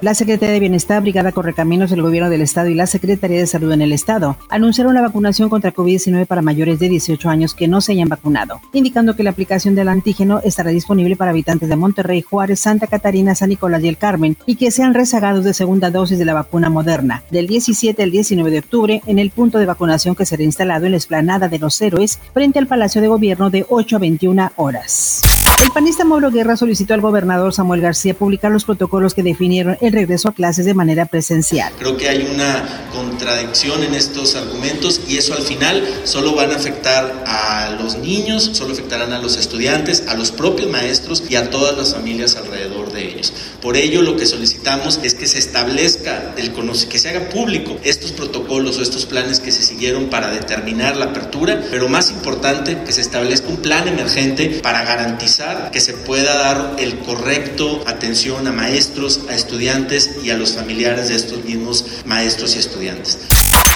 La Secretaría de Bienestar, Brigada Correcaminos del Gobierno del Estado y la Secretaría de Salud en el Estado anunciaron la vacunación contra COVID-19 para mayores de 18 años que no se hayan vacunado, indicando que la aplicación del antígeno estará disponible para habitantes de Monterrey, Juárez, Santa Catarina, San Nicolás y el Carmen y que sean rezagados de segunda dosis de la vacuna moderna del 17 al 19 de octubre en el punto de vacunación que será instalado en la esplanada de los héroes frente al Palacio de Gobierno de 8 a 21 horas. El panista Mauro Guerra solicitó al gobernador Samuel García publicar los protocolos que definieron el regreso a clases de manera presencial. Creo que hay una contradicción en estos argumentos y eso al final solo van a afectar a los niños, solo afectarán a los estudiantes, a los propios maestros y a todas las familias alrededor de ellos. Por ello lo que solicitamos es que se establezca, el, que se haga público estos protocolos o estos planes que se siguieron para determinar la apertura, pero más importante que se establezca un plan emergente para garantizar que se pueda dar el correcto atención a maestros, a estudiantes y a los familiares de estos mismos maestros y estudiantes.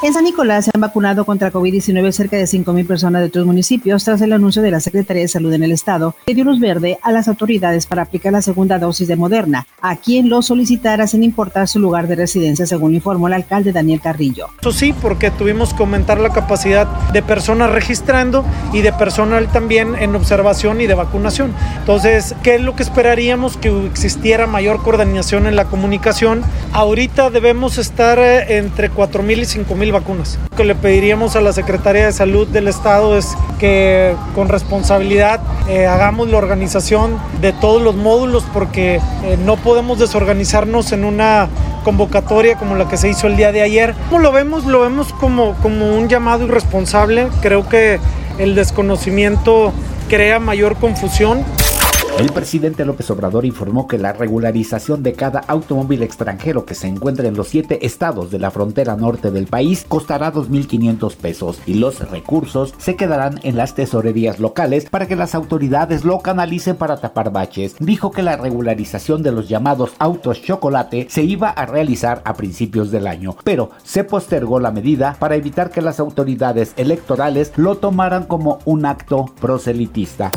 En San Nicolás se han vacunado contra COVID-19 cerca de 5.000 personas de otros municipios tras el anuncio de la Secretaría de Salud en el Estado que dio luz verde a las autoridades para aplicar la segunda dosis de Moderna a quien lo solicitara sin importar su lugar de residencia, según informó el alcalde Daniel Carrillo. Eso sí, porque tuvimos que aumentar la capacidad de personas registrando y de personal también en observación y de vacunación. Entonces, ¿qué es lo que esperaríamos? Que existiera mayor coordinación en la comunicación. Ahorita debemos estar eh, entre 4.000 y 5.000 vacunas. Lo que le pediríamos a la Secretaría de Salud del Estado es que con responsabilidad eh, hagamos la organización de todos los módulos porque eh, no podemos desorganizarnos en una convocatoria como la que se hizo el día de ayer. ¿Cómo lo vemos? Lo vemos como, como un llamado irresponsable. Creo que el desconocimiento crea mayor confusión. El presidente López Obrador informó que la regularización de cada automóvil extranjero que se encuentre en los siete estados de la frontera norte del país costará 2.500 pesos y los recursos se quedarán en las tesorerías locales para que las autoridades lo canalicen para tapar baches. Dijo que la regularización de los llamados autos chocolate se iba a realizar a principios del año, pero se postergó la medida para evitar que las autoridades electorales lo tomaran como un acto proselitista.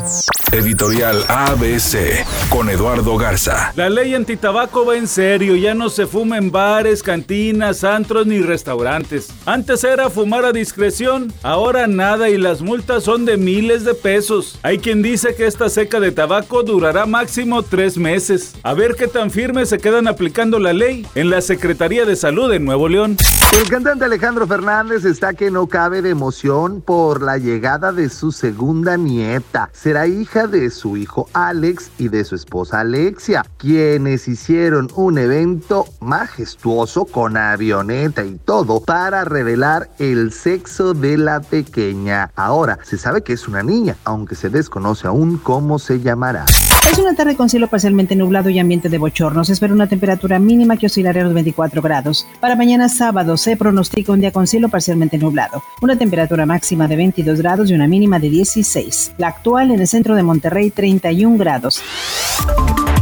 Editorial ABC con Eduardo Garza. La ley antitabaco va en serio, ya no se fuma en bares, cantinas, antros ni restaurantes. Antes era fumar a discreción, ahora nada y las multas son de miles de pesos. Hay quien dice que esta seca de tabaco durará máximo tres meses. A ver qué tan firme se quedan aplicando la ley en la Secretaría de Salud en Nuevo León. El cantante Alejandro Fernández está que no cabe de emoción por la llegada de su segunda nieta. Será hija de su hijo Alex y de su esposa Alexia, quienes hicieron un evento majestuoso con avioneta y todo para revelar el sexo de la pequeña. Ahora se sabe que es una niña, aunque se desconoce aún cómo se llamará. Es una tarde con cielo parcialmente nublado y ambiente de bochorno. Se espera una temperatura mínima que oscilará a los 24 grados. Para mañana sábado se pronostica un día con cielo parcialmente nublado. Una temperatura máxima de 22 grados y una mínima de 16. La actual en el centro de Monterrey 31 grados.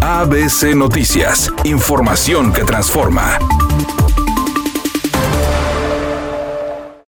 ABC Noticias. Información que transforma.